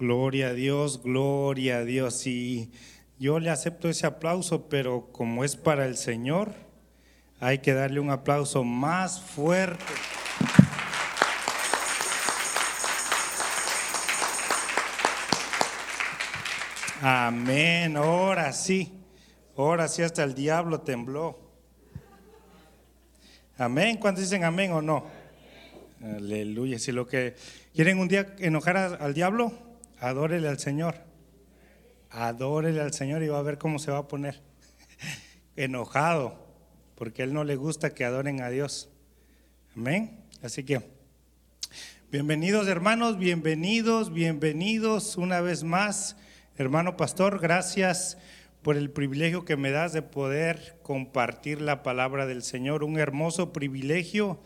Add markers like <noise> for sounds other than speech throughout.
Gloria a Dios, gloria a Dios. Y yo le acepto ese aplauso, pero como es para el Señor, hay que darle un aplauso más fuerte. Amén, ahora sí, ahora sí hasta el diablo tembló. Amén, ¿cuántos dicen amén o no? Aleluya, si lo que quieren un día enojar al diablo, adórele al Señor. Adórele al Señor y va a ver cómo se va a poner. <laughs> Enojado, porque a él no le gusta que adoren a Dios. Amén. Así que, bienvenidos hermanos, bienvenidos, bienvenidos una vez más. Hermano pastor, gracias por el privilegio que me das de poder compartir la palabra del Señor. Un hermoso privilegio.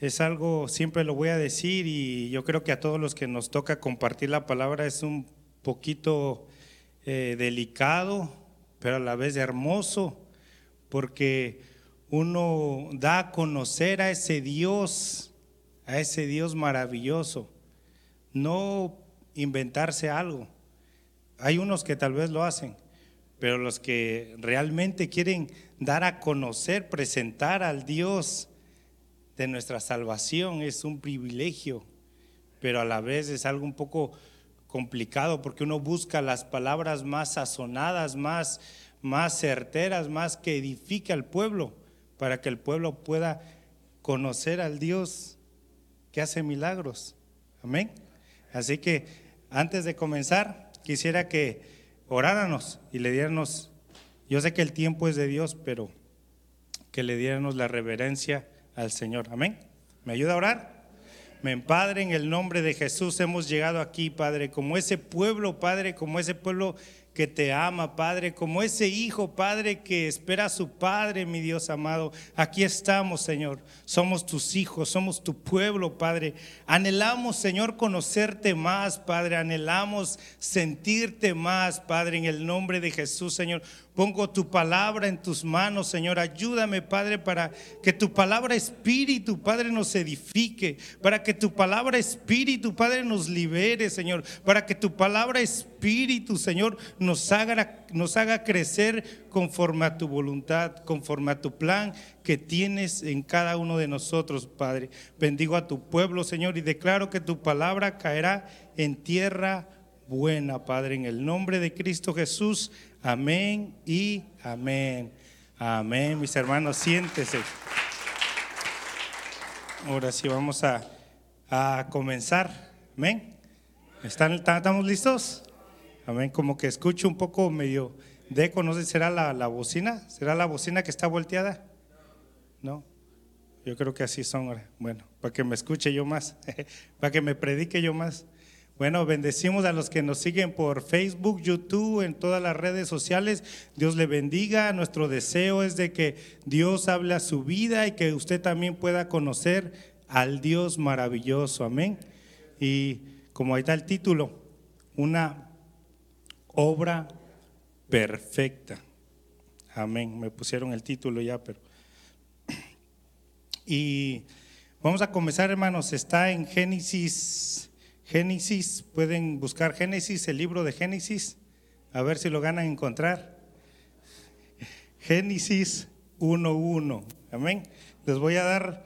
Es algo, siempre lo voy a decir y yo creo que a todos los que nos toca compartir la palabra es un poquito eh, delicado, pero a la vez hermoso, porque uno da a conocer a ese Dios, a ese Dios maravilloso, no inventarse algo. Hay unos que tal vez lo hacen, pero los que realmente quieren dar a conocer, presentar al Dios de nuestra salvación es un privilegio, pero a la vez es algo un poco complicado porque uno busca las palabras más sazonadas, más, más certeras, más que edifique al pueblo, para que el pueblo pueda conocer al Dios que hace milagros. Amén. Así que antes de comenzar, quisiera que oráramos y le diéramos, yo sé que el tiempo es de Dios, pero que le diéramos la reverencia al Señor. Amén. ¿Me ayuda a orar? Me Padre, en el nombre de Jesús hemos llegado aquí, Padre, como ese pueblo, Padre, como ese pueblo que te ama, Padre, como ese hijo, Padre, que espera a su Padre, mi Dios amado. Aquí estamos, Señor. Somos tus hijos, somos tu pueblo, Padre. Anhelamos, Señor, conocerte más, Padre. Anhelamos sentirte más, Padre, en el nombre de Jesús, Señor. Pongo tu palabra en tus manos, Señor. Ayúdame, Padre, para que tu palabra espíritu, Padre, nos edifique. Para que tu palabra espíritu, Padre, nos libere, Señor. Para que tu palabra espíritu, Señor, nos haga, nos haga crecer conforme a tu voluntad, conforme a tu plan que tienes en cada uno de nosotros, Padre. Bendigo a tu pueblo, Señor, y declaro que tu palabra caerá en tierra buena, Padre, en el nombre de Cristo Jesús. Amén y amén. Amén, mis hermanos, siéntese. Ahora sí vamos a, comenzar. Amén. ¿Están, ¿Estamos listos? Amén. Como que escucho un poco medio de eco, no sé, ¿será la, la bocina? ¿Será la bocina que está volteada? No. Yo creo que así son. Bueno, para que me escuche yo más, <laughs> para que me predique yo más. Bueno, bendecimos a los que nos siguen por Facebook, YouTube, en todas las redes sociales. Dios le bendiga. Nuestro deseo es de que Dios hable a su vida y que usted también pueda conocer al Dios maravilloso. Amén. Y como ahí está el título, una obra perfecta. Amén. Me pusieron el título ya, pero... Y vamos a comenzar, hermanos. Está en Génesis Génesis, pueden buscar Génesis, el libro de Génesis, a ver si lo ganan a encontrar. Génesis 1.1, amén. Les voy a dar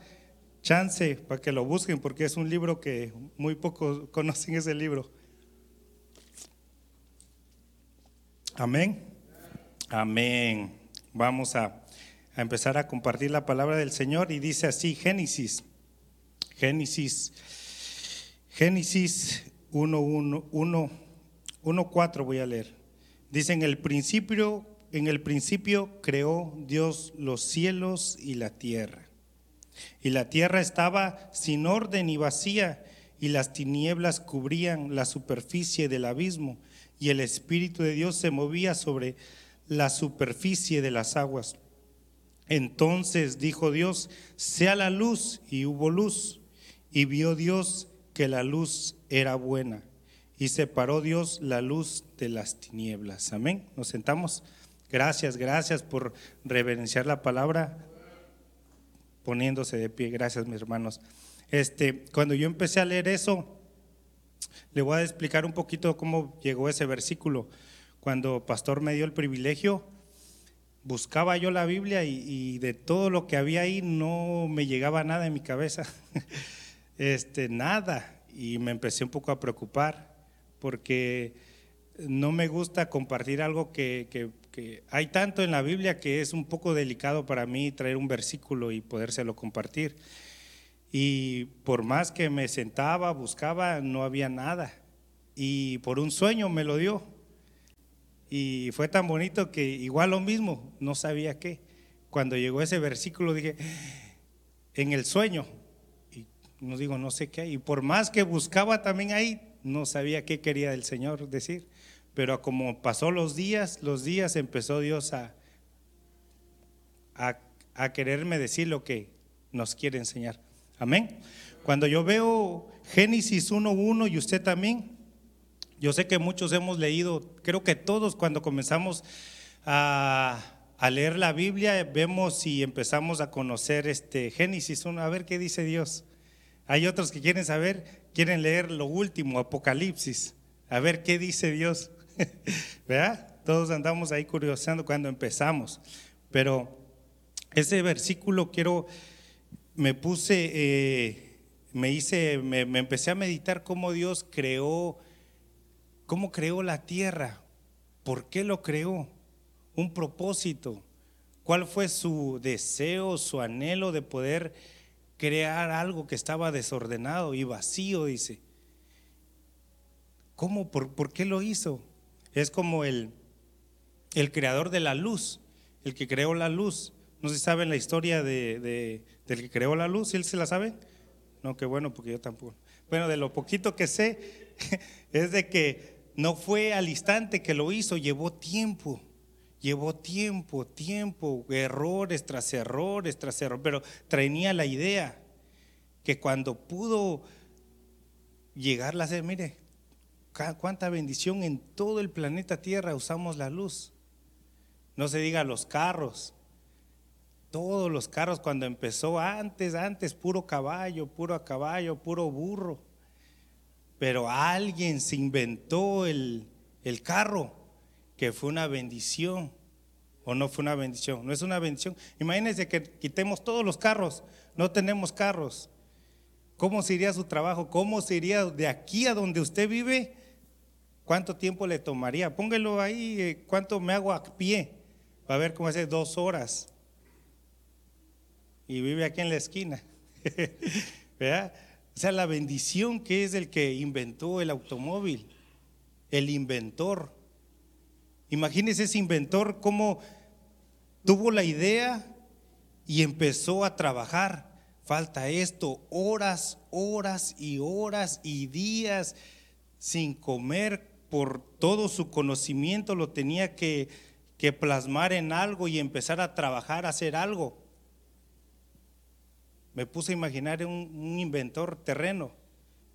chance para que lo busquen porque es un libro que muy pocos <laughs> conocen ese libro. Amén. Amén. Vamos a, a empezar a compartir la palabra del Señor y dice así, Génesis, Génesis Génesis 1.4 voy a leer. Dice, en el principio, en el principio creó Dios los cielos y la tierra. Y la tierra estaba sin orden y vacía, y las tinieblas cubrían la superficie del abismo, y el Espíritu de Dios se movía sobre la superficie de las aguas. Entonces dijo Dios, sea la luz, y hubo luz. Y vio Dios que la luz era buena y separó Dios la luz de las tinieblas. Amén. Nos sentamos. Gracias, gracias por reverenciar la palabra poniéndose de pie. Gracias, mis hermanos. Este, cuando yo empecé a leer eso, le voy a explicar un poquito cómo llegó ese versículo. Cuando Pastor me dio el privilegio, buscaba yo la Biblia y, de todo lo que había ahí no me llegaba nada en mi cabeza. <laughs> este, nada. Y me empecé un poco a preocupar porque no me gusta compartir algo que, hay tanto en la Biblia que es un poco delicado para mí traer un versículo y podérselo compartir. Y por más que me sentaba, buscaba, no había nada. Y por un sueño me lo dio. Y fue tan bonito que igual lo mismo, no sabía qué. Cuando llegó ese versículo dije, en el sueño, no digo, no sé qué. Y por más que buscaba también ahí, no sabía qué quería el Señor decir. Pero como pasó los días, los días empezó Dios a, a, a quererme decir lo que nos quiere enseñar. Amén. Cuando yo veo Génesis 1.1 y usted también, yo sé que muchos hemos leído, creo que todos cuando comenzamos a, leer la Biblia, vemos y empezamos a conocer este Génesis 1, a ver qué dice Dios. Hay otros que quieren saber, quieren leer lo último, Apocalipsis, a ver qué dice Dios. <laughs> ¿Verdad? Todos andamos ahí curiosando cuando empezamos. Pero ese versículo quiero me puse, eh, me hice, me, empecé a meditar cómo Dios creó, cómo creó la tierra, por qué lo creó, un propósito, cuál fue su deseo, su anhelo de poder crear algo que estaba desordenado y vacío, dice. ¿Cómo? ¿Por, qué lo hizo? Es como el, el creador de la luz, el que creó la luz. No se sabe la historia de, del que creó la luz, ¿él se la sabe? No, qué bueno, porque yo tampoco. Bueno, de lo poquito que sé <laughs> es de que no fue al instante que lo hizo, llevó tiempo. Llevó tiempo, tiempo, errores tras errores tras errores, pero traía la idea que cuando pudo llegar a hacer, mire, cuánta bendición en todo el planeta Tierra usamos la luz. No se diga los carros, todos los carros cuando empezó, antes, antes, puro caballo, puro caballo, puro burro. Pero alguien se inventó el, el carro, que fue una bendición. ¿O no fue una bendición? No es una bendición. Imagínense que quitemos todos los carros, no tenemos carros. ¿Cómo sería su trabajo? ¿Cómo sería de aquí a donde usted vive? ¿Cuánto tiempo le tomaría? Póngalo ahí, eh, ¿cuánto me hago a pie? Va a ver cómo hace dos horas y vive aquí en la esquina. <laughs> ¿Verdad? O sea, la bendición que es el que inventó el automóvil, el inventor. Imagínese ese inventor cómo tuvo la idea y empezó a trabajar. Falta esto, horas, horas y horas y días sin comer por todo su conocimiento, lo tenía que, que plasmar en algo y empezar a trabajar, a hacer algo me puse a imaginar un, inventor terreno,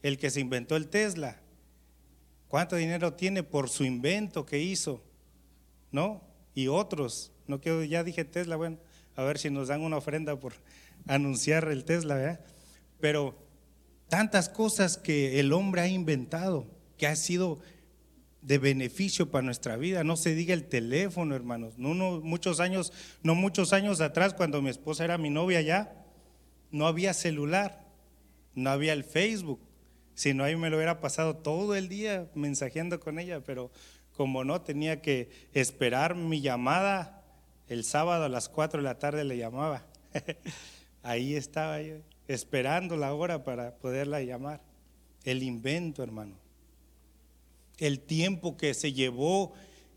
el que se inventó el Tesla. ¿Cuánto dinero tiene por su invento que hizo? ¿No? Y otros. No quiero, ya dije Tesla, bueno, a ver si nos dan una ofrenda por anunciar el Tesla, ¿verdad? Pero tantas cosas que el hombre ha inventado, que ha sido de beneficio para nuestra vida. No se diga el teléfono, hermanos. No, no, muchos años, no muchos años atrás, cuando mi esposa era mi novia ya, no había celular, no había el Facebook. Si no, ahí me lo hubiera pasado todo el día mensajeando con ella, pero como no, tenía que esperar mi llamada. El sábado a las 4 de la tarde le llamaba. <laughs> ahí estaba yo, esperando la hora para poderla llamar. El invento, hermano. El tiempo que se llevó,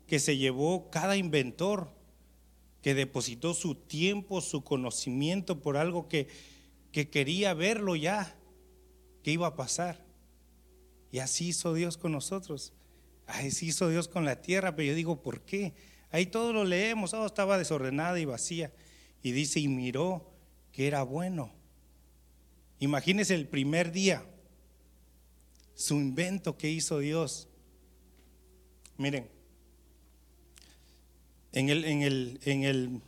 que se llevó cada inventor, que depositó su tiempo, su conocimiento por algo que que quería verlo ya, que iba a pasar. Y así hizo Dios con nosotros. Así hizo Dios con la tierra, pero yo digo, ¿por qué? Ahí todo lo leemos, oh, estaba desordenada y vacía. Y dice, y miró que era bueno. Imagínense el primer día, su invento que hizo Dios. Miren, en el, en el, en el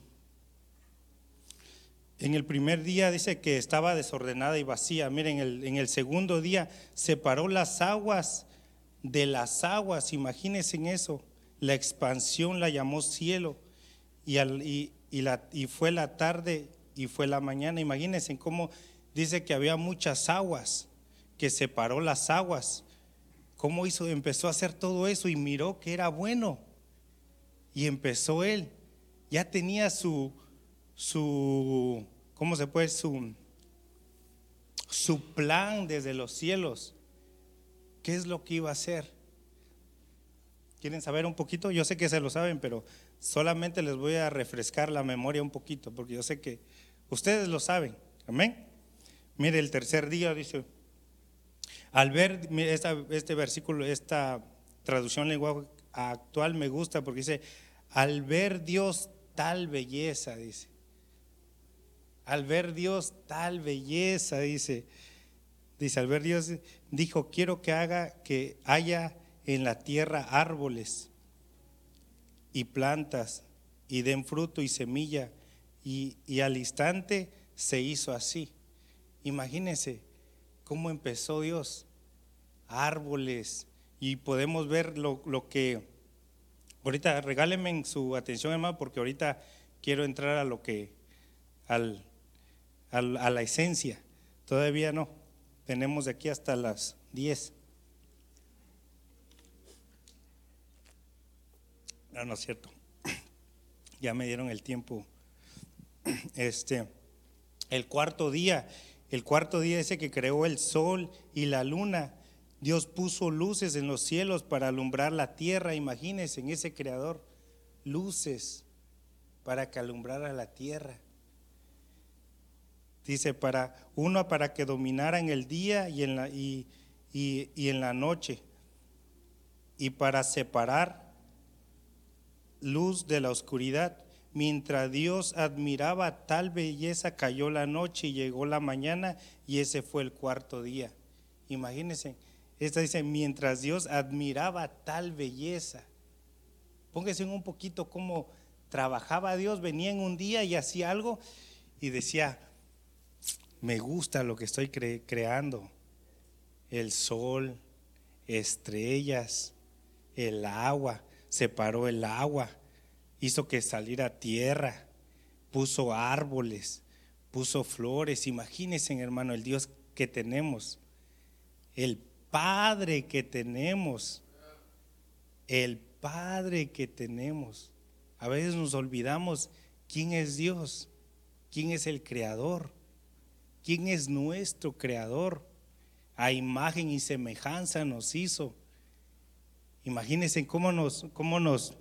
En el primer día dice que estaba desordenada y vacía. Miren, en el, en el segundo día separó las aguas de las aguas. Imagínense en eso. La expansión la llamó cielo. Y, al, y, la, y fue la tarde y fue la mañana. Imagínense cómo dice que había muchas aguas, que separó las aguas. ¿Cómo hizo? Empezó a hacer todo eso y miró que era bueno. Y empezó él. Ya tenía su, su ¿cómo se puede? Su, su plan desde los cielos. ¿Qué es lo que iba a hacer? ¿Quieren saber un poquito? Yo sé que se lo saben, pero solamente les voy a refrescar la memoria un poquito, porque yo sé que ustedes lo saben. Amén. Mire, el tercer día dice, al ver este versículo, esta traducción lenguaje actual me gusta porque dice, al ver Dios tal belleza, dice. Al ver Dios tal belleza, dice. Dice, al ver Dios, dijo, quiero que haga, que haya en la tierra árboles y plantas y den fruto y semilla. Y, y al instante se hizo así. Imagínense cómo empezó Dios. Árboles. Y podemos ver lo, lo que... Ahorita regálenme su atención, hermano, porque ahorita quiero entrar a lo que... Al, a la esencia. Todavía no. Tenemos de aquí hasta las 10. No, no es cierto. <clears throat> Ya me dieron el tiempo. <clears throat> Este, el cuarto día, el cuarto día ese que creó el sol y la luna, Dios puso luces en los cielos para alumbrar la tierra. Imagínense en ese creador, luces para que alumbrara la tierra. Dice, para uno para que dominara en el día y en la, y, en la noche, y para separar luz de la oscuridad. Mientras Dios admiraba tal belleza, cayó la noche y llegó la mañana, y ese fue el cuarto día. Imagínense, esta dice, mientras Dios admiraba tal belleza. Póngase un poquito cómo trabajaba Dios, venía en un día y hacía algo y decía, me gusta lo que estoy creando. El sol, estrellas, el agua, separó el agua, hizo que saliera tierra, puso árboles, puso flores. Imagínense, hermano, el Dios que tenemos, el Padre que tenemos, el Padre que tenemos. A veces nos olvidamos quién es Dios, quién es el Creador. ¿Quién es nuestro creador? A imagen y semejanza nos hizo. Imagínense cómo nos, cómo nos,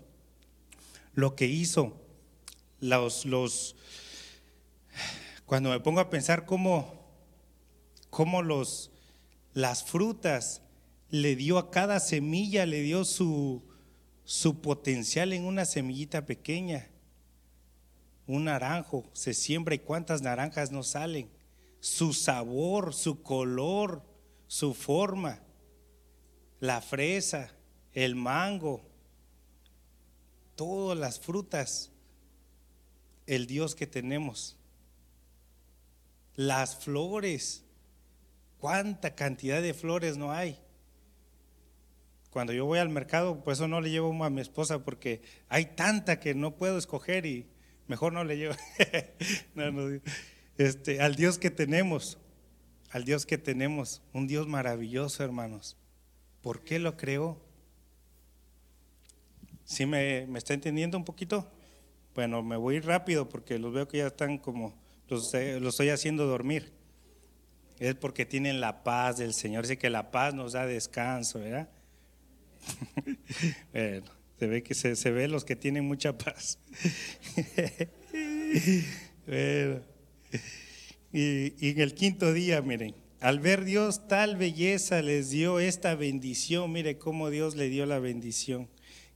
lo que hizo, los, los, cuando me pongo a pensar cómo, cómo los, las frutas le dio a cada semilla, le dio su, su potencial en una semillita pequeña. Un naranjo se siembra y cuántas naranjas no salen su sabor, su color, su forma, la fresa, el mango, todas las frutas, el Dios que tenemos, las flores, cuánta cantidad de flores no hay. Cuando yo voy al mercado, pues eso no le llevo a mi esposa porque hay tanta que no puedo escoger y mejor no le llevo. <laughs> no, no, este, al Dios que tenemos, al Dios que tenemos, un Dios maravilloso, hermanos. ¿Por qué lo creó? ¿Sí me, está entendiendo un poquito? Bueno, me voy rápido porque los veo que ya están como, los, los estoy haciendo dormir. Es porque tienen la paz del Señor. Dice que la paz nos da descanso, ¿verdad? <laughs> bueno, se ve que se, se ve los que tienen mucha paz. <laughs> bueno. <laughs> Y, en el quinto día, miren, al ver Dios tal belleza les dio esta bendición, mire cómo Dios le dio la bendición.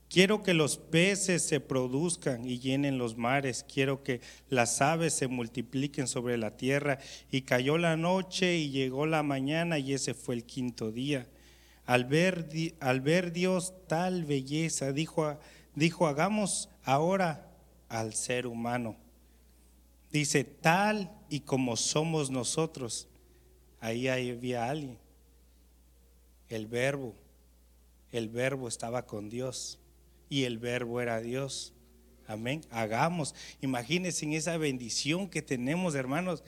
Quiero que los peces se produzcan y llenen los mares. Quiero que las aves se multipliquen sobre la tierra. Y cayó la noche y llegó la mañana y ese fue el quinto día. Al ver, al ver Dios tal belleza, dijo, dijo, hagamos ahora al ser humano Dice, tal y como somos nosotros. Ahí había alguien. El verbo. El verbo estaba con Dios. Y el verbo era Dios. Amén. Hagamos. Imagínense en esa bendición que tenemos, hermanos,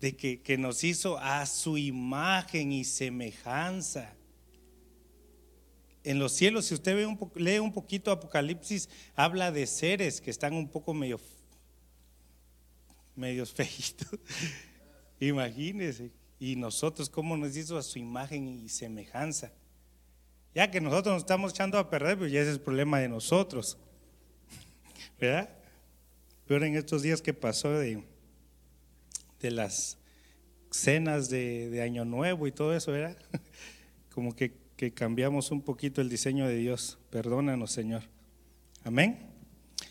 de que, que nos hizo a su imagen y semejanza. En los cielos, si usted ve un lee un poquito Apocalipsis, habla de seres que están un poco medio medios <laughs> feitos. Imagínense. Y nosotros, ¿cómo nos hizo a su imagen y semejanza? Ya que nosotros nos estamos echando a perder, pues ya ese es el problema de nosotros. <laughs> ¿Verdad? Pero en estos días que pasó de, de las cenas de, de, Año Nuevo y todo eso, ¿verdad? <laughs> Como que, que cambiamos un poquito el diseño de Dios. Perdónanos, Señor. Amén.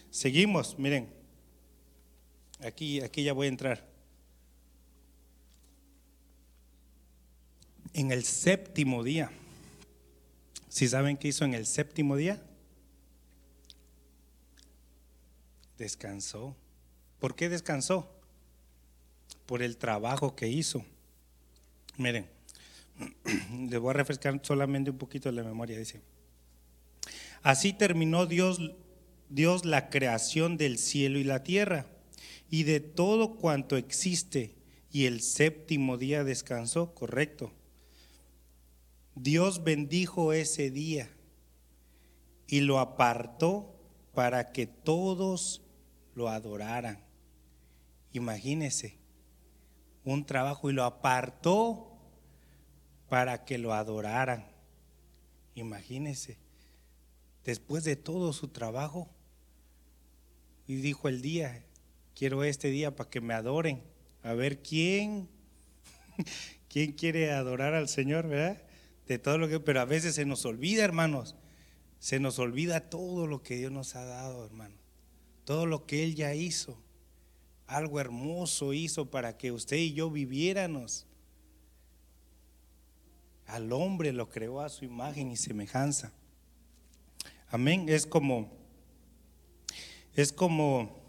Seguimos, miren. Aquí, aquí ya voy a entrar. En el séptimo día. ¿Si saben qué hizo en el séptimo día? Descansó. ¿Por qué descansó? Por el trabajo que hizo. Miren, <clears throat> les voy a refrescar solamente un poquito la memoria. Dice, así terminó Dios, Dios la creación del cielo y la tierra y de todo cuanto existe, y el séptimo día descansó, correcto. Dios bendijo ese día y lo apartó para que todos lo adoraran. Imagínese, un trabajo y lo apartó para que lo adoraran. Imagínese, después de todo su trabajo, y dijo el día, quiero este día para que me adoren. A ver quién, <laughs> quién quiere adorar al Señor, ¿verdad? De todo lo que, pero a veces se nos olvida, hermanos. Se nos olvida todo lo que Dios nos ha dado, hermano. Todo lo que Él ya hizo. Algo hermoso hizo para que usted y yo viviéramos. Al hombre lo creó a su imagen y semejanza. Amén. Es como, es como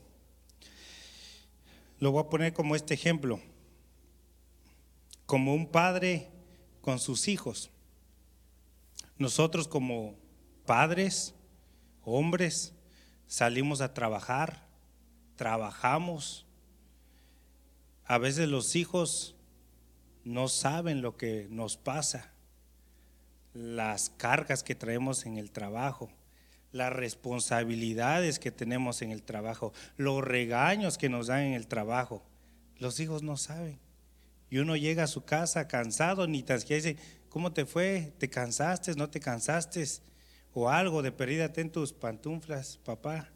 lo voy a poner como este ejemplo, como un padre con sus hijos. Nosotros como padres, hombres, salimos a trabajar, trabajamos. A veces los hijos no saben lo que nos pasa, las cargas que traemos en el trabajo las responsabilidades que tenemos en el trabajo, los regaños que nos dan en el trabajo. Los hijos no saben. Y uno llega a su casa cansado, ni tan siquiera dice, ¿cómo te fue? ¿Te cansaste? ¿No te cansaste? O algo de perdida, ten tus pantuflas, papá.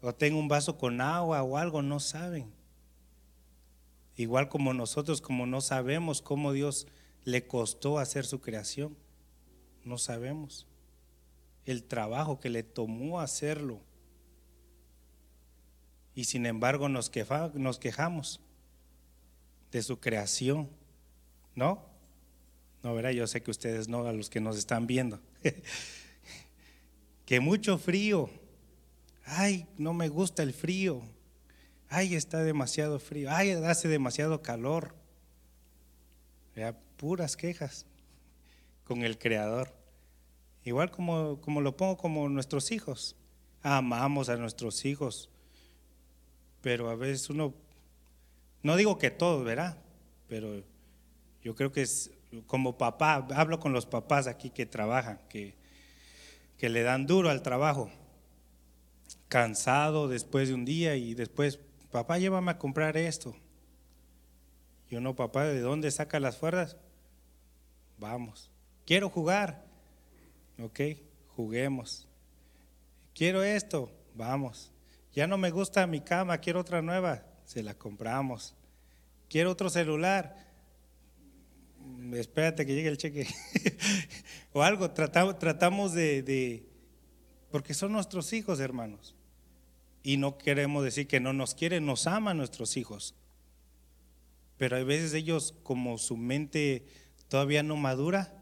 O tengo un vaso con agua o algo, no saben. Igual como nosotros, como no sabemos cómo Dios le costó hacer su creación, no sabemos el trabajo que le tomó hacerlo. Y sin embargo nos, quejamos de su creación. ¿No? No, verá, yo sé que ustedes no, a los que nos están viendo. <laughs> que mucho frío. Ay, no me gusta el frío. Ay, está demasiado frío. Ay, hace demasiado calor. puras quejas con el Creador. Igual como, como lo pongo como nuestros hijos. Amamos a nuestros hijos. Pero a veces uno, no digo que todos, ¿verdad? Pero yo creo que es como papá, hablo con los papás aquí que trabajan, que, que le dan duro al trabajo. Cansado después de un día y después, papá, llévame a comprar esto. Y uno, papá, ¿de dónde saca las fuerzas? Vamos. Quiero jugar. Ok, juguemos. Quiero esto, vamos. Ya no me gusta mi cama, quiero otra nueva, se la compramos. Quiero otro celular, espérate que llegue el cheque. <laughs> o algo, tratamos, tratamos de, de, porque son nuestros hijos, hermanos. Y no queremos decir que no nos quieren, nos aman nuestros hijos. Pero hay veces ellos, como su mente todavía no madura,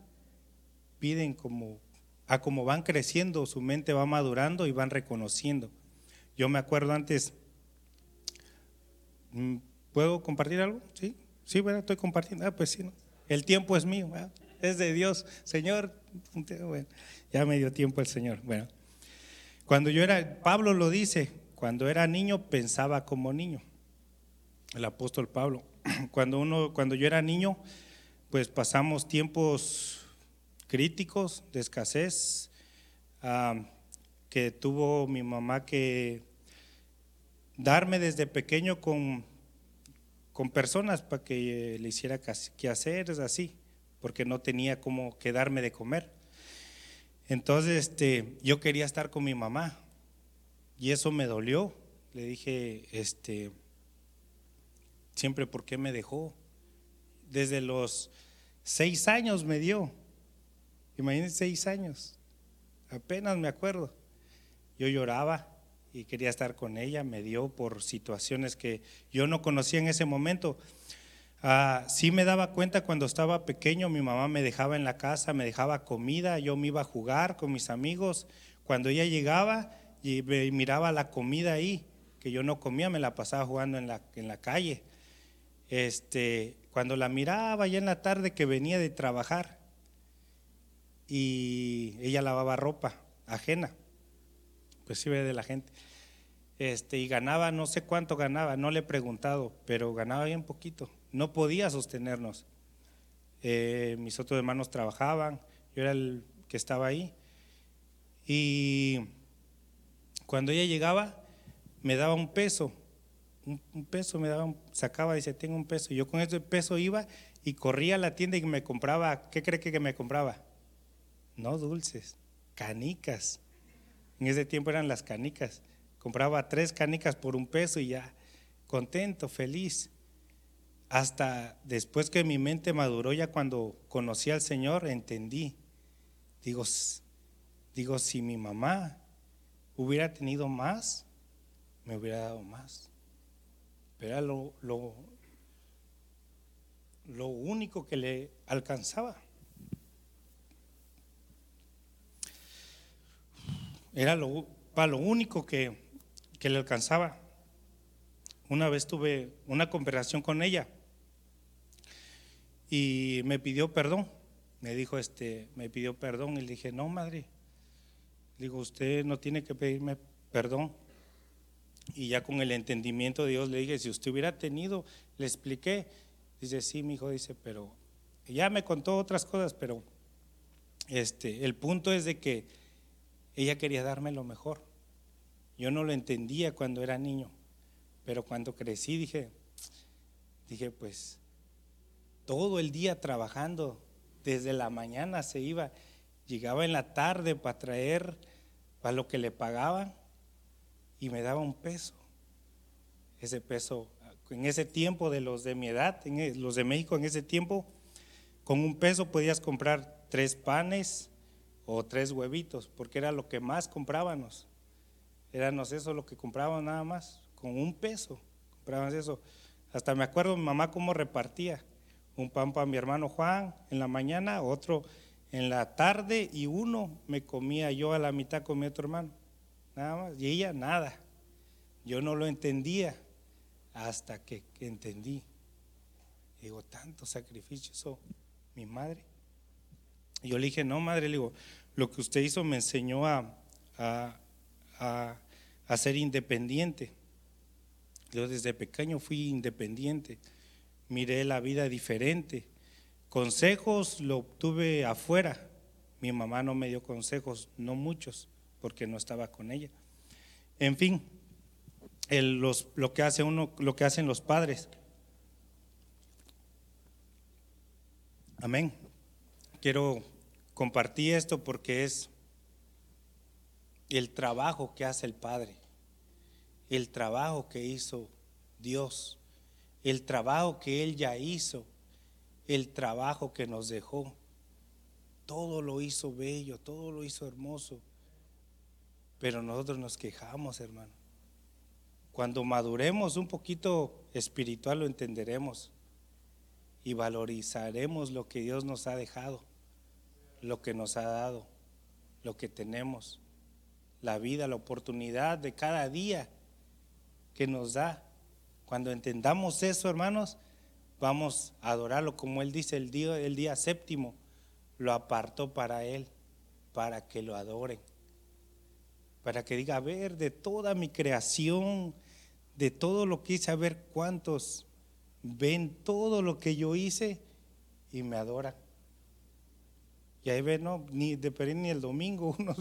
piden como a como van creciendo, su mente va madurando y van reconociendo. Yo me acuerdo antes, Mm, ¿Puedo compartir algo? Sí, sí, bueno, estoy compartiendo. Ah, pues sí, ¿no? El tiempo es mío, es de Dios. Señor, <laughs> bueno, ya me dio tiempo el Señor. Bueno, cuando yo era, Pablo lo dice, cuando era niño pensaba como niño. El apóstol Pablo. <clears throat> Cuando uno, cuando yo era niño, pues pasamos tiempos críticos de escasez, que tuvo mi mamá que darme desde pequeño con, con personas para que le hiciera que hacer, es así, porque no tenía como quedarme de comer. Entonces, este, yo quería estar con mi mamá y eso me dolió. Le dije, este, siempre, ¿por qué me dejó? Desde los seis años me dio. Imagínense seis años. Apenas me acuerdo. Yo lloraba y quería estar con ella. Me dio por situaciones que yo no conocía en ese momento. Ah, sí me daba cuenta cuando estaba pequeño, mi mamá me dejaba en la casa, me dejaba comida, yo me iba a jugar con mis amigos. Cuando ella llegaba y miraba la comida ahí, que yo no comía, me la pasaba jugando en la, en la calle. Este, cuando la miraba ya en la tarde que venía de trabajar y ella lavaba ropa ajena, pues sí ve de la gente. Este, y ganaba, no sé cuánto ganaba, no le he preguntado, pero ganaba bien poquito no podía sostenernos. Eh, mis otros hermanos trabajaban, yo era el que estaba ahí. Y cuando ella llegaba, me daba un peso, un, peso me daba, sacaba, dice, tengo un peso. Yo con ese peso iba y corría a la tienda y me compraba, ¿qué cree que me compraba? No dulces, canicas. En ese tiempo eran las canicas. Compraba tres canicas por un peso y ya, contento, feliz hasta después que mi mente maduró, ya cuando conocí al Señor, entendí. Digo, digo, si mi mamá hubiera tenido más, me hubiera dado más. Pero era lo, lo, lo único que le alcanzaba. Era lo, para lo único que, que le alcanzaba. Una vez tuve una conversación con ella y me pidió perdón. Me dijo, este, me pidió perdón y le dije, no, madre. digo, usted no tiene que pedirme perdón. Y ya con el entendimiento de Dios le dije, si usted hubiera tenido, le expliqué. Dice, sí, mi hijo, dice, pero ya me contó otras cosas, pero este, el punto es de que ella quería darme lo mejor. Yo no lo entendía cuando era niño, pero cuando crecí dije, dije, pues todo el día trabajando, desde la mañana se iba, llegaba en la tarde para traer para lo que le pagaban y me daba un peso. Ese peso, en ese tiempo de los de mi edad, en e, los de México en ese tiempo, con un peso podías comprar tres panes o tres huevitos, porque era lo que más comprábamos. Éramos eso lo que comprábamos nada más, con un peso comprábamos eso. Hasta me acuerdo mi mamá cómo repartía un pan para mi hermano Juan en la mañana, otro en la tarde y uno me comía yo a la mitad con mi otro hermano. Nada más. Y ella nada. Yo no lo entendía hasta que, entendí. Digo, tanto sacrificio, eso, mi madre. Yo le dije, no, madre, le digo, lo que usted hizo me enseñó a, a, a, ser independiente. Yo desde pequeño fui independiente miré la vida diferente. Consejos lo obtuve afuera. Mi mamá no me dio consejos, no muchos, porque no estaba con ella. En fin, los, lo que hace uno, lo que hacen los padres. Amén. Quiero compartir esto porque es el trabajo que hace el Padre, el trabajo que hizo Dios el trabajo que Él ya hizo, el trabajo que nos dejó. Todo lo hizo bello, todo lo hizo hermoso. Pero nosotros nos quejamos, hermano. Cuando maduremos un poquito espiritual lo entenderemos y valorizaremos lo que Dios nos ha dejado, lo que nos ha dado, lo que tenemos, la vida, la oportunidad de cada día que nos da Cuando entendamos eso, hermanos, vamos a adorarlo como Él dice, el día, el día séptimo lo apartó para Él, para que lo adoren, para que diga, a ver, de toda mi creación, de todo lo que hice, a ver cuántos ven todo lo que yo hice y me adoran. Y ahí ven, no, ni de ni el domingo, <laughs> unos,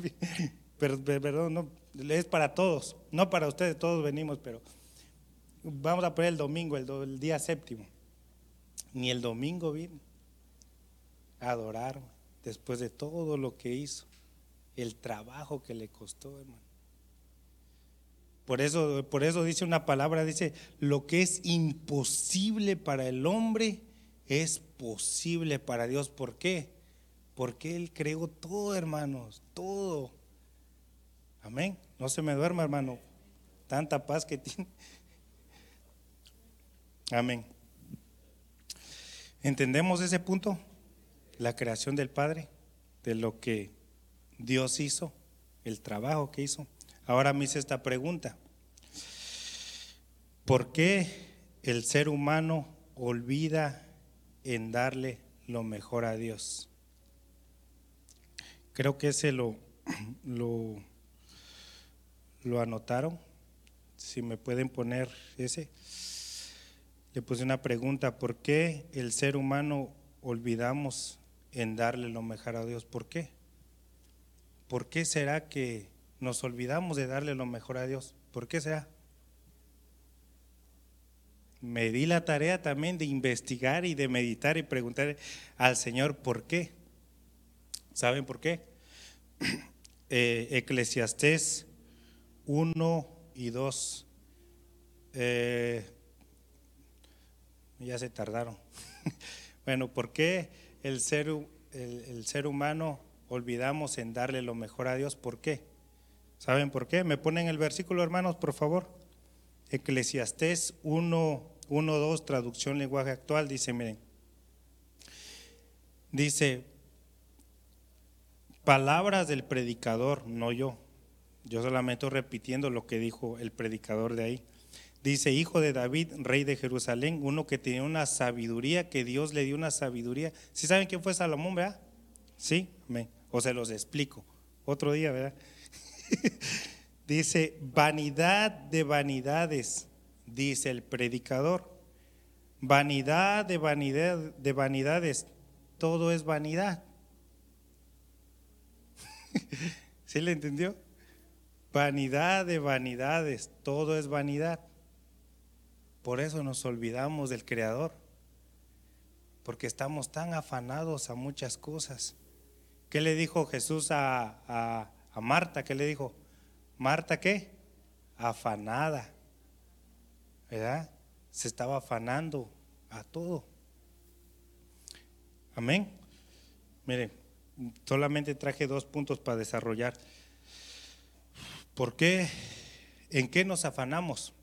pero perdón, no, es para todos, no para ustedes, todos venimos, pero vamos a poner el domingo, el, día séptimo. Ni el domingo vino a adorarme después de todo lo que hizo, el trabajo que le costó, hermano. Por eso, por eso dice una palabra, dice, lo que es imposible para el hombre es posible para Dios. ¿Por qué? Porque Él creó todo, hermanos, todo. Amén. No se me duerma, hermano. Tanta paz que <laughs> tiene. Amén. ¿Entendemos ese punto? La creación del Padre, de lo que Dios hizo, el trabajo que hizo. Ahora me hice esta pregunta. ¿Por qué el ser humano olvida en darle lo mejor a Dios? Creo que ese lo, lo, anotaron. Si me pueden poner ese. Le puse una pregunta, ¿por qué el ser humano olvidamos en darle lo mejor a Dios? ¿Por qué? ¿Por qué será que nos olvidamos de darle lo mejor a Dios? ¿Por qué será? Me di la tarea también de investigar y de meditar y preguntar al Señor por qué. ¿Saben por qué? <clears throat> Eh, Eclesiastés 1 y 2. Eh, ya se tardaron. <laughs> bueno, ¿por qué el ser, el, ser humano olvidamos en darle lo mejor a Dios? ¿Por qué? ¿Saben por qué? Me ponen el versículo, hermanos, por favor. Eclesiastés 1, 1, 2, traducción lenguaje actual, dice, miren. Dice, palabras del predicador, no yo. Yo solamente repitiendo lo que dijo el predicador de ahí. Dice, hijo de David, rey de Jerusalén, uno que tenía una sabiduría, que Dios le dio una sabiduría. ¿Sí saben quién fue Salomón, verdad? Sí, o se los explico. Otro día, ¿verdad? <laughs> dice, vanidad de vanidades, dice el predicador. Vanidad de vanidad de vanidades, todo es vanidad. <laughs> ¿Sí le entendió? Vanidad de vanidades, todo es vanidad. Por eso nos olvidamos del Creador, porque estamos tan afanados a muchas cosas. ¿Qué le dijo Jesús a, Marta? ¿Qué le dijo? Marta, ¿qué? Afanada, ¿verdad? Se estaba afanando a todo. Amén. Mire, solamente traje dos puntos para desarrollar. ¿Por qué? ¿En qué nos afanamos?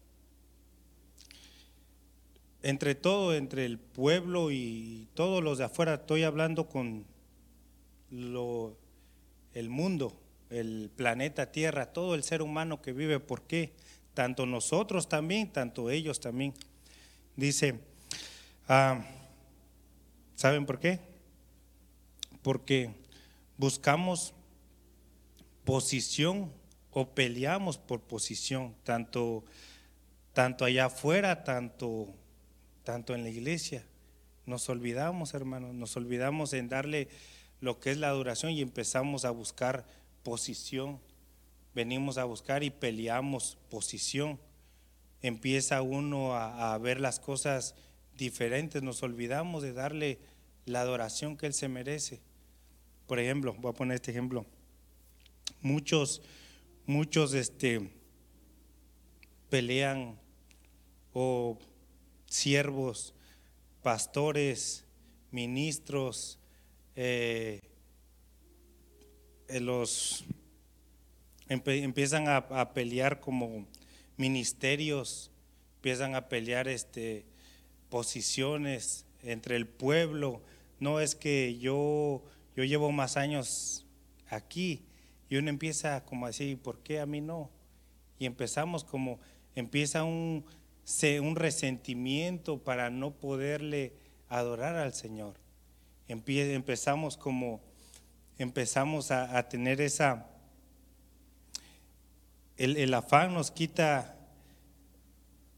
entre todo, entre el pueblo y todos los de afuera, estoy hablando con lo, el mundo, el planeta Tierra, todo el ser humano que vive. ¿Por qué? Tanto nosotros también, tanto ellos también. Dice, ah, ¿saben por qué? Porque buscamos posición o peleamos por posición, tanto, tanto allá afuera, tanto tanto en la iglesia. Nos olvidamos, hermanos, nos olvidamos en darle lo que es la adoración y empezamos a buscar posición. Venimos a buscar y peleamos posición. Empieza uno a, a ver las cosas diferentes, nos olvidamos de darle la adoración que Él se merece. Por ejemplo, voy a poner este ejemplo. Muchos, muchos este, pelean o siervos, pastores, ministros, eh, eh, los empiezan a, pelear como ministerios, empiezan a pelear este, posiciones entre el pueblo. No es que yo, yo llevo más años aquí y uno empieza como así, ¿por qué a mí no? Y empezamos como, empieza un un resentimiento para no poderle adorar al Señor. Empezamos como, empezamos a, tener esa, el, afán nos quita,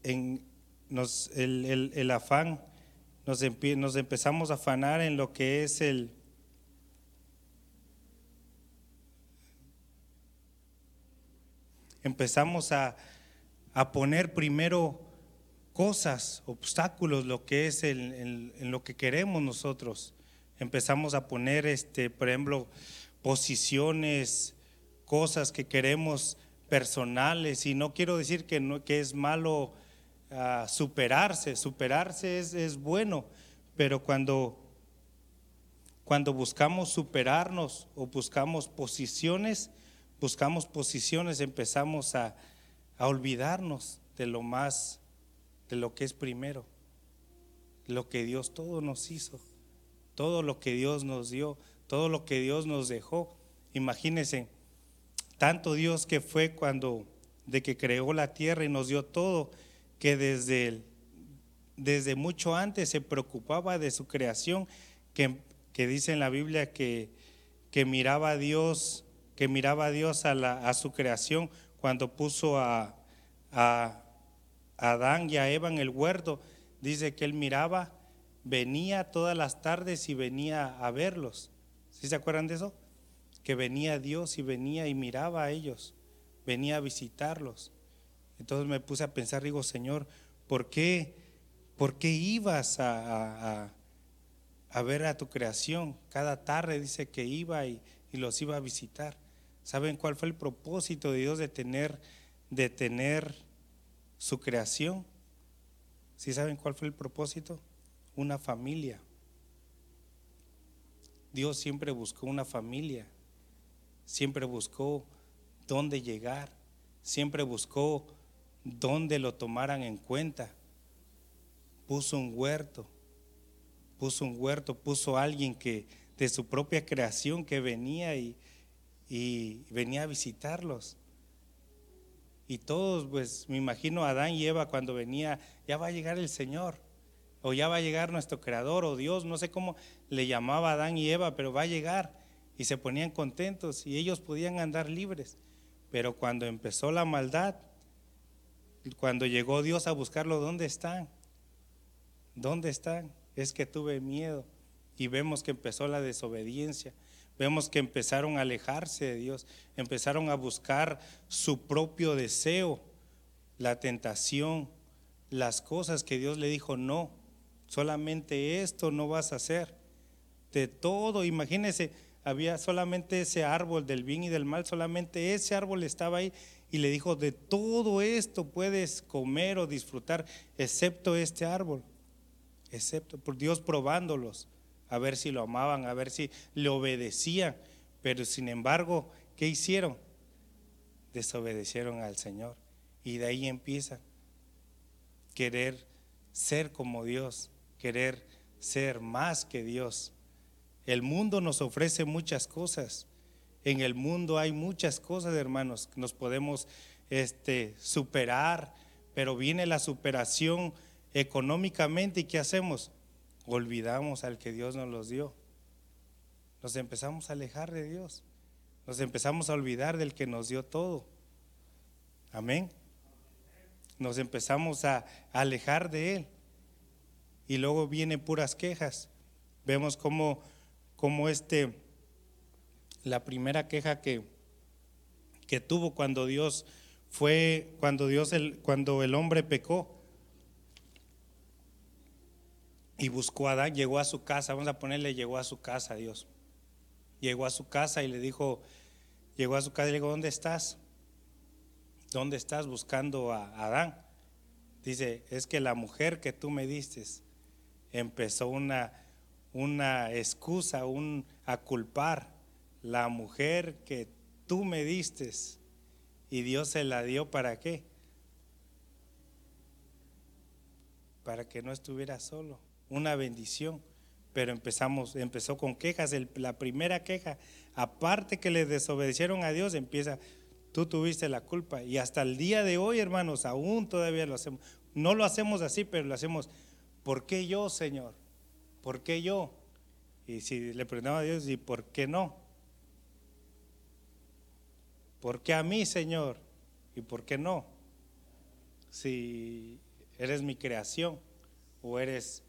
en, nos, el, afán, nos, nos empezamos a afanar en lo que es el, empezamos a, a poner primero cosas, obstáculos, lo que es en, lo que queremos nosotros. Empezamos a poner, este, por ejemplo, posiciones, cosas que queremos personales. Y no quiero decir que, no, que es malo ah, superarse, superarse es, es, bueno, pero cuando, cuando buscamos superarnos o buscamos posiciones, buscamos posiciones, empezamos a, a olvidarnos de lo más, de lo que es primero, lo que Dios todo nos hizo, todo lo que Dios nos dio, todo lo que Dios nos dejó. Imagínense, tanto Dios que fue cuando de que creó la tierra y nos dio todo, que desde, desde mucho antes se preocupaba de su creación, que, que dice en la Biblia que, que miraba a Dios, que miraba a Dios a, su creación cuando puso a, Adán y a Eva en el huerto, dice que él miraba, venía todas las tardes y venía a verlos. ¿Sí se acuerdan de eso? Que venía Dios y venía y miraba a ellos, venía a visitarlos. Entonces me puse a pensar, digo, Señor, ¿por qué, por qué ibas a, a, ver a tu creación? Cada tarde dice que iba y los iba a visitar. ¿Saben cuál fue el propósito de Dios de tener, de tener su creación? ¿Sí saben cuál fue el propósito? Una familia. Dios siempre buscó una familia, siempre buscó dónde llegar, siempre buscó dónde lo tomaran en cuenta. Puso un huerto, puso un huerto, puso alguien que de su propia creación que venía y, y venía a visitarlos. Y todos, pues me imagino Adán y Eva cuando venía, ya va a llegar el Señor, o ya va a llegar nuestro Creador, o Dios, no sé cómo le llamaba Adán y Eva, pero va a llegar. Y se ponían contentos y ellos podían andar libres. Pero cuando empezó la maldad, cuando llegó Dios a buscarlo, ¿dónde están? ¿Dónde están? Es que tuve miedo. Y vemos que empezó la desobediencia. Vemos que empezaron a alejarse de Dios, empezaron a buscar su propio deseo, la tentación, las cosas que Dios le dijo, no, solamente esto no vas a hacer. De todo, imagínese, había solamente ese árbol del bien y del mal, solamente ese árbol estaba ahí y le dijo, de todo esto puedes comer o disfrutar, excepto este árbol, excepto por Dios probándolos a ver si lo amaban, a ver si le obedecían. Pero sin embargo, ¿qué hicieron? Desobedecieron al Señor. Y de ahí empieza querer ser como Dios, querer ser más que Dios. El mundo nos ofrece muchas cosas. En el mundo hay muchas cosas, hermanos, que nos podemos este, superar, pero viene la superación económicamente y ¿qué hacemos? Olvidamos al que Dios nos los dio. Nos empezamos a alejar de Dios. Nos empezamos a olvidar del que nos dio todo. Amén. Nos empezamos a alejar de Él. Y luego vienen puras quejas. Vemos cómo, cómo este, la primera queja que, que tuvo cuando Dios fue, cuando Dios, el, cuando el hombre pecó, y buscó a Adán, llegó a su casa, vamos a ponerle, llegó a su casa Dios. Llegó a su casa y le dijo, llegó a su casa y le dijo, ¿dónde estás? ¿Dónde estás buscando a Adán? Dice, es que la mujer que tú me diste empezó una, una excusa, un, a culpar. La mujer que tú me diste y Dios se la dio para qué? Para que no estuviera solo una bendición. Pero empezamos, empezó con quejas. la primera queja, aparte que le desobedecieron a Dios, empieza, tú tuviste la culpa. Y hasta el día de hoy, hermanos, aún todavía lo hacemos. no lo hacemos así, pero lo hacemos, ¿por qué yo, Señor? ¿Por qué yo? Y si le preguntamos a Dios, ¿y por qué no? ¿Por qué a mí, Señor? ¿Y por qué no? Si eres mi creación o eres,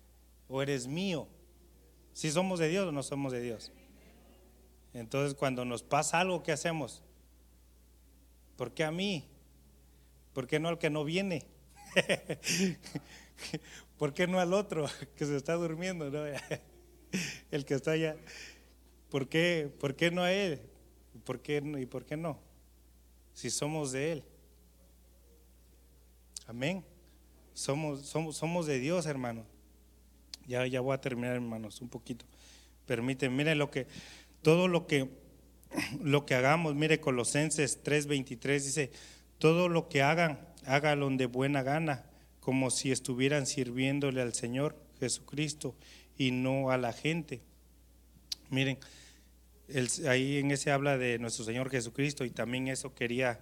o eres mío. Si somos de Dios o no somos de Dios. Entonces cuando nos pasa algo, ¿qué hacemos? ¿Por qué a mí? ¿Por qué no al que no viene? <laughs> ¿Por qué no al otro <laughs> que se está durmiendo? <laughs> El que está allá. ¿Por qué, ¿Por qué no a él? ¿Por qué, ¿Y por qué no? Si somos de él. Amén. Somos, somos, somos de Dios, hermano. Ya, ya voy a terminar, hermanos, un poquito. Permiten, miren lo que, todo lo que, <clears throat> lo que hagamos, mire Colosenses 3:23 dice, todo lo que hagan, hágalo de buena gana, como si estuvieran sirviéndole al Señor Jesucristo y no a la gente. Miren, ahí en ese habla de nuestro Señor Jesucristo y también eso quería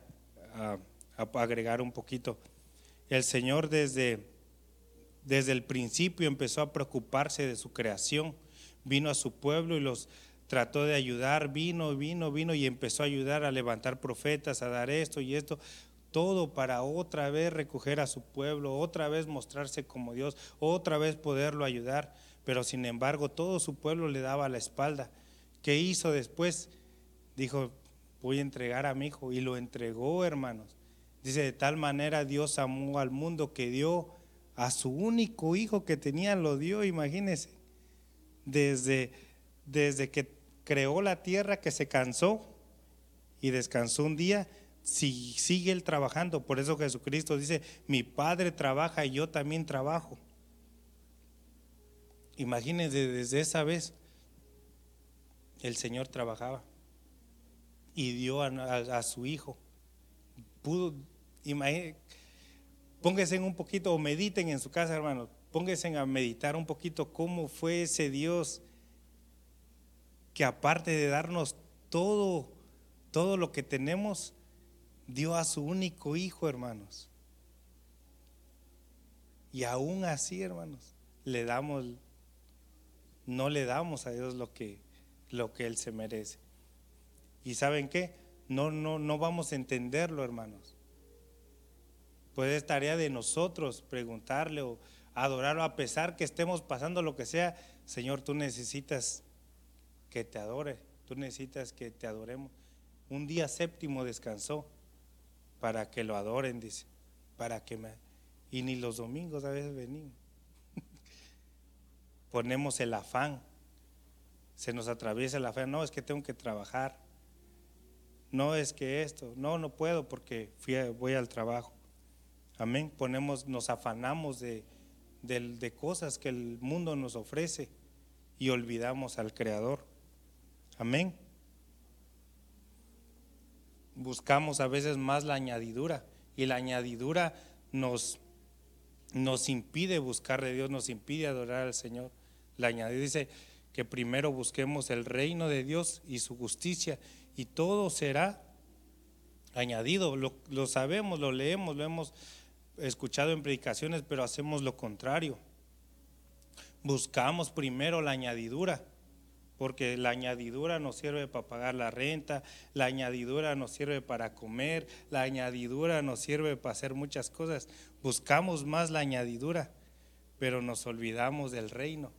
ah, agregar un poquito. El Señor desde, desde el principio empezó a preocuparse de su creación, vino a su pueblo y los trató de ayudar, vino, vino, vino y empezó a ayudar a levantar profetas, a dar esto y esto, todo para otra vez recoger a su pueblo, otra vez mostrarse como Dios, otra vez poderlo ayudar, pero sin embargo todo su pueblo le daba la espalda. ¿Qué hizo después? Dijo, voy a entregar a mi hijo y lo entregó, hermanos. Dice, de tal manera Dios amó al mundo que dio a su único hijo que tenía, lo dio, imagínense, desde, desde que creó la tierra que se cansó y descansó un día, si, sigue él trabajando. Por eso Jesucristo dice, mi Padre trabaja y yo también trabajo. Imagínense, desde esa vez el Señor trabajaba y dio a, a su hijo. Pudo, pónganse un poquito o mediten en su casa, hermanos. Pónganse a meditar un poquito cómo fue ese Dios que aparte de darnos todo, todo lo que tenemos, dio a su único hijo, hermanos. Y aún así, hermanos, le damos, no le damos a Dios lo que, lo que Él se merece. ¿Y saben qué? No, no, no vamos a entenderlo, hermanos. Puede es tarea de nosotros preguntarle o adorarlo a pesar que estemos pasando lo que sea. Señor, tú necesitas que te adore, tú necesitas que te adoremos. Un día séptimo descansó para que lo adoren, dice, para que me... Y ni los domingos a veces venimos. <laughs> Ponemos el afán, se nos atraviesa el afán, no es que tengo que trabajar, no es que esto, no, no puedo porque fui voy al trabajo. Amén. Ponemos, nos afanamos de, cosas que el mundo nos ofrece y olvidamos al Creador. Amén. Buscamos a veces más la añadidura y la añadidura nos, nos impide buscar de Dios, nos impide adorar al Señor. La añadidura dice que primero busquemos el reino de Dios y su justicia y todo será añadido. Lo sabemos, lo leemos, lo hemos escuchado en predicaciones, pero hacemos lo contrario. Buscamos primero la añadidura, porque la añadidura nos sirve para pagar la renta, la añadidura nos sirve para comer, la añadidura nos sirve para hacer muchas cosas. Buscamos más la añadidura, pero nos olvidamos del reino.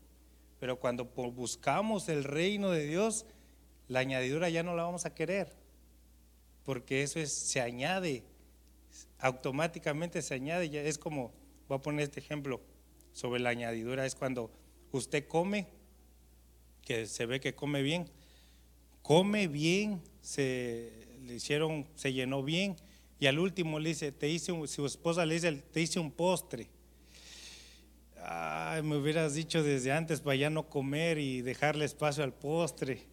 Pero cuando buscamos el reino de Dios, la añadidura ya no la vamos a querer, porque eso es, se añade automáticamente se añade, es como, voy a poner este ejemplo sobre la añadidura, es cuando usted come, que se ve que come bien, come bien, se le hicieron, se llenó bien, y al último le dice, te hice su esposa le dice, te hice un postre. Me hubieras dicho desde antes para ya no comer y dejarle espacio al postre.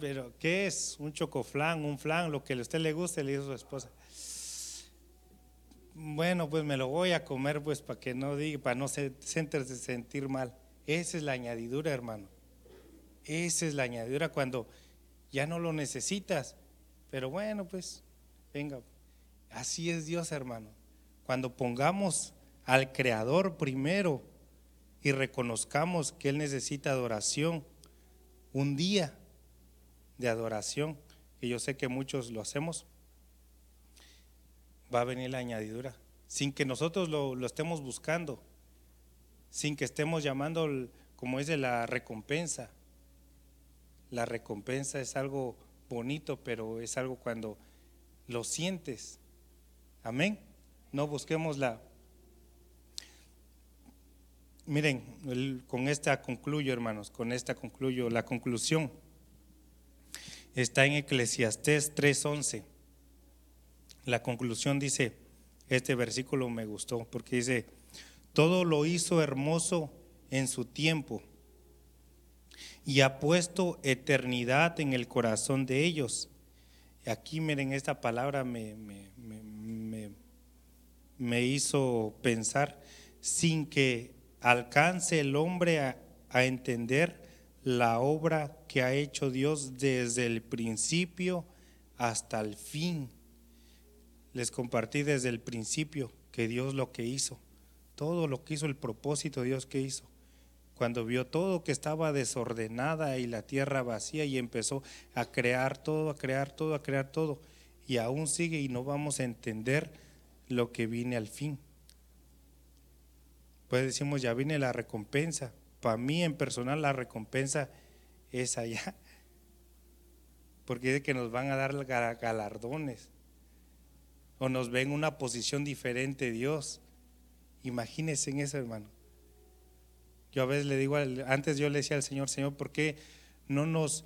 Pero ¿qué es? Un chocoflán, un flan, lo que a usted le guste, le dijo su esposa bueno, pues me lo voy a comer pues para que no diga, para no se, sentir mal. Esa es la añadidura, hermano. Esa es la añadidura cuando ya no lo necesitas. Pero bueno, pues, venga, así es Dios, hermano. cuando pongamos al Creador primero y reconozcamos que Él necesita adoración, un día de adoración, que yo sé que muchos lo hacemos, va a venir la añadidura, sin que nosotros lo, estemos buscando, sin que estemos llamando, como dice, la recompensa. La recompensa es algo bonito, pero es algo cuando lo sientes. Amén. No busquemos la... Miren, con esta concluyo, hermanos, con esta concluyo. La conclusión está en Eclesiastés 3:11. La conclusión dice, este versículo me gustó, porque dice, todo lo hizo hermoso en su tiempo y ha puesto eternidad en el corazón de ellos. Aquí miren, esta palabra me, me, hizo pensar, sin que alcance el hombre a entender la obra que ha hecho Dios desde el principio hasta el fin. Les compartí desde el principio que Dios lo que hizo todo lo que hizo, el propósito de Dios que hizo. Cuando vio todo que estaba desordenada y la tierra vacía y empezó a crear todo, a crear todo, a crear todo. Y aún sigue y no vamos a entender lo que viene al fin. Pues decimos, ya viene la recompensa. Para mí en personal la recompensa es allá. <laughs> Porque es que nos van a dar galardones. O nos ven una posición diferente Dios. Imagínense en eso, hermano. Yo a veces le digo, antes yo le decía al Señor, Señor, ¿por qué no nos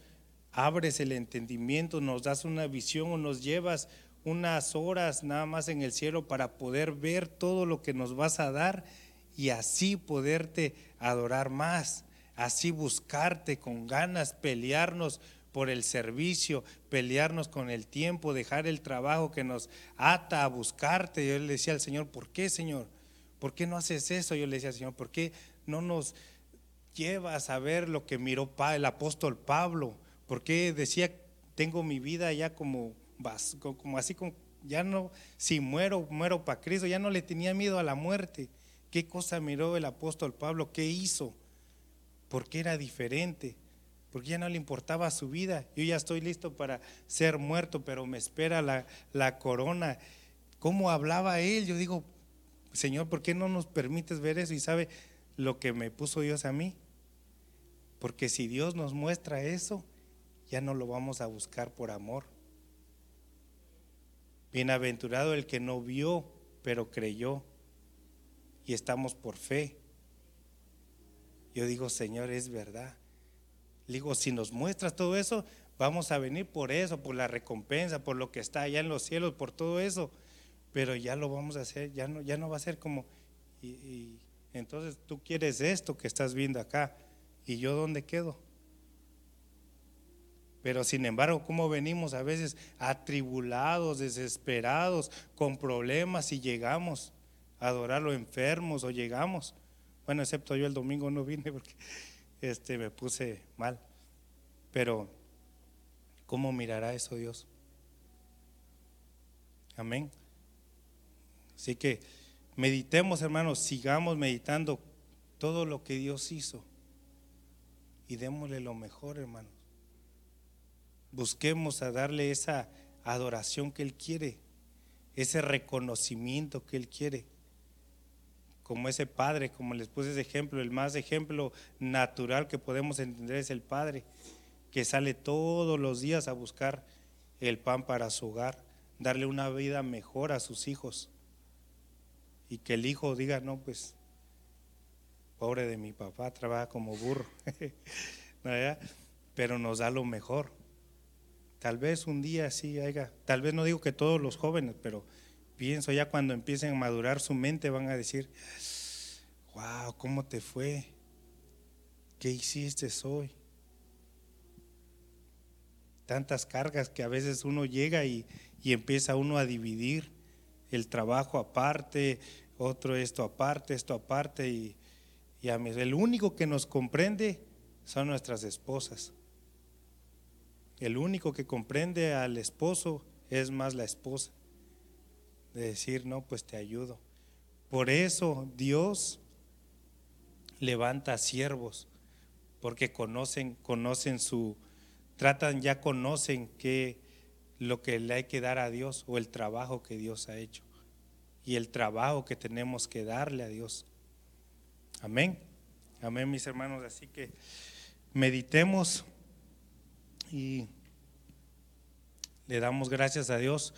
abres el entendimiento, nos das una visión o nos llevas unas horas nada más en el cielo para poder ver todo lo que nos vas a dar y así poderte adorar más, así buscarte con ganas, pelearnos por el servicio, pelearnos con el tiempo, dejar el trabajo que nos ata a buscarte. Yo le decía al Señor, ¿por qué, Señor? ¿Por qué no haces eso? Yo le decía, Señor, ¿por qué no nos llevas a ver lo que miró el apóstol Pablo? ¿Por qué decía, tengo mi vida ya como, como así, como, ya no, si muero, muero para Cristo, ya no le tenía miedo a la muerte. ¿Qué cosa miró el apóstol Pablo? ¿Qué hizo? ¿Por qué era diferente? Porque ya no le importaba su vida. Yo ya estoy listo para ser muerto, pero me espera la, la corona. ¿Cómo hablaba él? Yo digo, Señor, ¿por qué no nos permites ver eso? Y sabe lo que me puso Dios a mí. Porque si Dios nos muestra eso, ya no lo vamos a buscar por amor. Bienaventurado el que no vio, pero creyó. Y estamos por fe. Yo digo, Señor, es verdad. Digo, si nos muestras todo eso, vamos a venir por eso, por la recompensa, por lo que está allá en los cielos, por todo eso pero ya lo vamos a hacer, ya no, ya no va a ser como, y, entonces tú quieres esto que estás viendo acá, y yo dónde quedo. Pero sin embargo, ¿cómo venimos a veces atribulados, desesperados, con problemas y llegamos a adorarlo enfermos o llegamos? Bueno, excepto yo el domingo no vine porque este, me puse mal. Pero, ¿cómo mirará eso Dios? Amén. Así que meditemos, hermanos, sigamos meditando todo lo que Dios hizo y démosle lo mejor, hermanos. Busquemos a darle esa adoración que Él quiere, ese reconocimiento que Él quiere. Como ese padre, como les puse ese ejemplo, el más ejemplo natural que podemos entender es el padre, que sale todos los días a buscar el pan para su hogar, darle una vida mejor a sus hijos y que el hijo diga, no, pues, pobre de mi papá, trabaja como burro, <laughs> pero nos da lo mejor. Tal vez un día sí haya, tal vez no digo que todos los jóvenes, pero pienso ya cuando empiecen a madurar su mente van a decir, wow, ¿cómo te fue? ¿Qué hiciste hoy? Tantas cargas que a veces uno llega y, y empieza uno a dividir el trabajo aparte, otro esto aparte, esto aparte, y, y a mí, el único que nos comprende son nuestras esposas. El único que comprende al esposo es más la esposa. De decir, no, pues te ayudo. Por eso Dios levanta siervos, porque conocen, conocen su, tratan, ya conocen que lo que le hay que dar a Dios o el trabajo que Dios ha hecho y el trabajo que tenemos que darle a Dios. Amén. Amén, mis hermanos. Así que meditemos y le damos gracias a Dios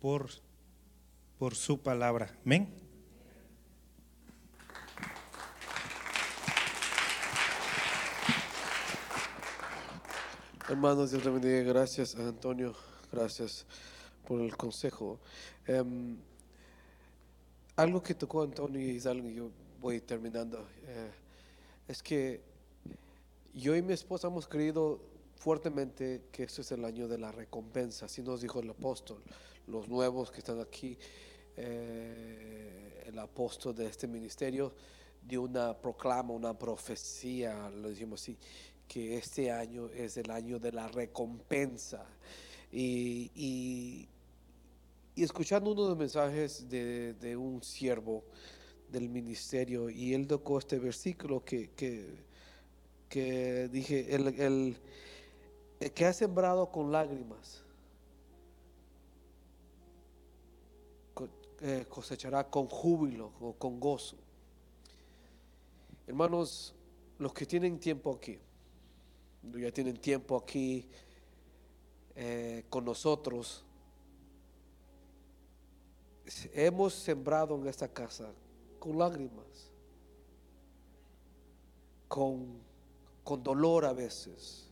por, por su palabra. Amén. Hermanos, Dios le bendiga. Gracias Antonio. Gracias por el consejo. Em, algo que tocó Antonio y es algo que yo voy terminando. eh, es que yo y mi esposa hemos creído fuertemente que este es el año de la recompensa. Así nos dijo el apóstol. Los nuevos que están aquí, eh, el apóstol de este ministerio dio una proclama, una profecía, lo decimos así, que este año es el año de la recompensa. Y, y- y escuchando uno de los mensajes de, de un siervo del ministerio, y él tocó este versículo que, que, que dije, el, el- el que ha sembrado con lágrimas, eh, cosechará con júbilo o con gozo. Hermanos, los que tienen tiempo aquí, ya tienen tiempo aquí eh, con nosotros, hemos sembrado en esta casa con lágrimas, con, con dolor a veces.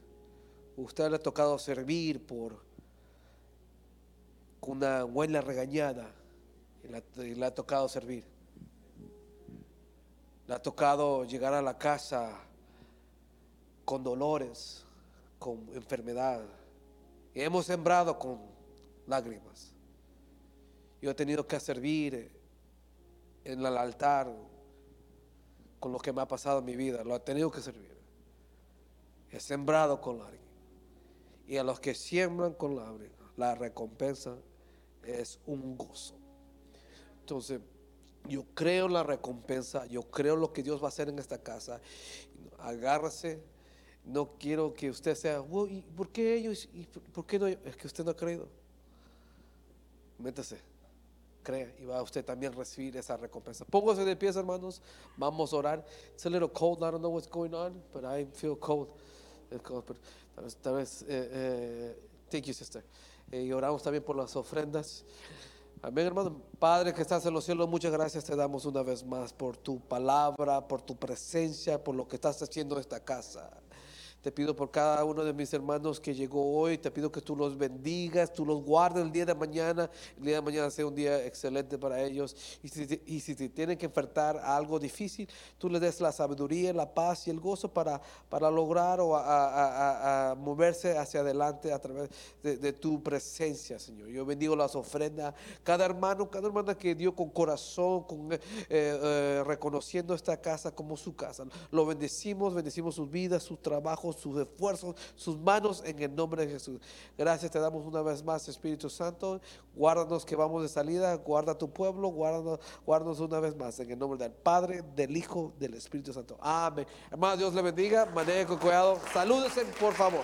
Usted le ha tocado servir por una buena regañada y le ha- tocado servir. Le ha tocado llegar a la casa con dolores, con enfermedad. Y hemos sembrado con lágrimas. Yo he tenido que servir en el altar con lo que me ha pasado en mi vida. Lo he tenido que servir. He sembrado con lágrimas. Y a los que siembran con lágrimas, la recompensa es un gozo. Entonces, yo creo la recompensa, yo creo lo que Dios va a hacer en esta casa. Agárrese. No quiero que usted sea, "Uy, ¿y ¿por qué ellos? ¿Y por- qué no? yo?". Es que usted no ha creído. Métase, crea y va a usted también recibir esa recompensa. Póngase de pies, hermanos. Vamos a orar. It's a little cold. I don't know what's going on, but I feel cold. Tal vez, tal vez, eh, eh, thank you, sister. Eh, y oramos también por las ofrendas. Amén, hermano. Padre que estás en los cielos, muchas gracias te damos una vez más por tu palabra, por tu presencia, por lo que estás haciendo en esta casa. Te pido por cada uno de mis hermanos que llegó hoy, te pido que tú los bendigas, tú los guardes el día de mañana, el día de mañana sea un día excelente para ellos. Y si, te- y si tienen que enfrentar a algo difícil, tú les des la sabiduría, la paz y el gozo para, para lograr o a, a- a- moverse hacia adelante a través de, de tu presencia, Señor. Yo bendigo las ofrendas, cada hermano, cada hermana que dio con corazón, con, eh, eh, reconociendo esta casa como su casa. Lo bendecimos, bendecimos sus vidas, sus trabajos, sus esfuerzos, sus manos en el nombre de Jesús. Gracias te damos una vez más, Espíritu Santo. Guárdanos que vamos de salida, guarda tu pueblo, guárdanos, guárdanos una vez más en el nombre del Padre, del Hijo, del Espíritu Santo. Amén. Hermano, Dios le bendiga, maneje con cuidado. Salúdense, por favor.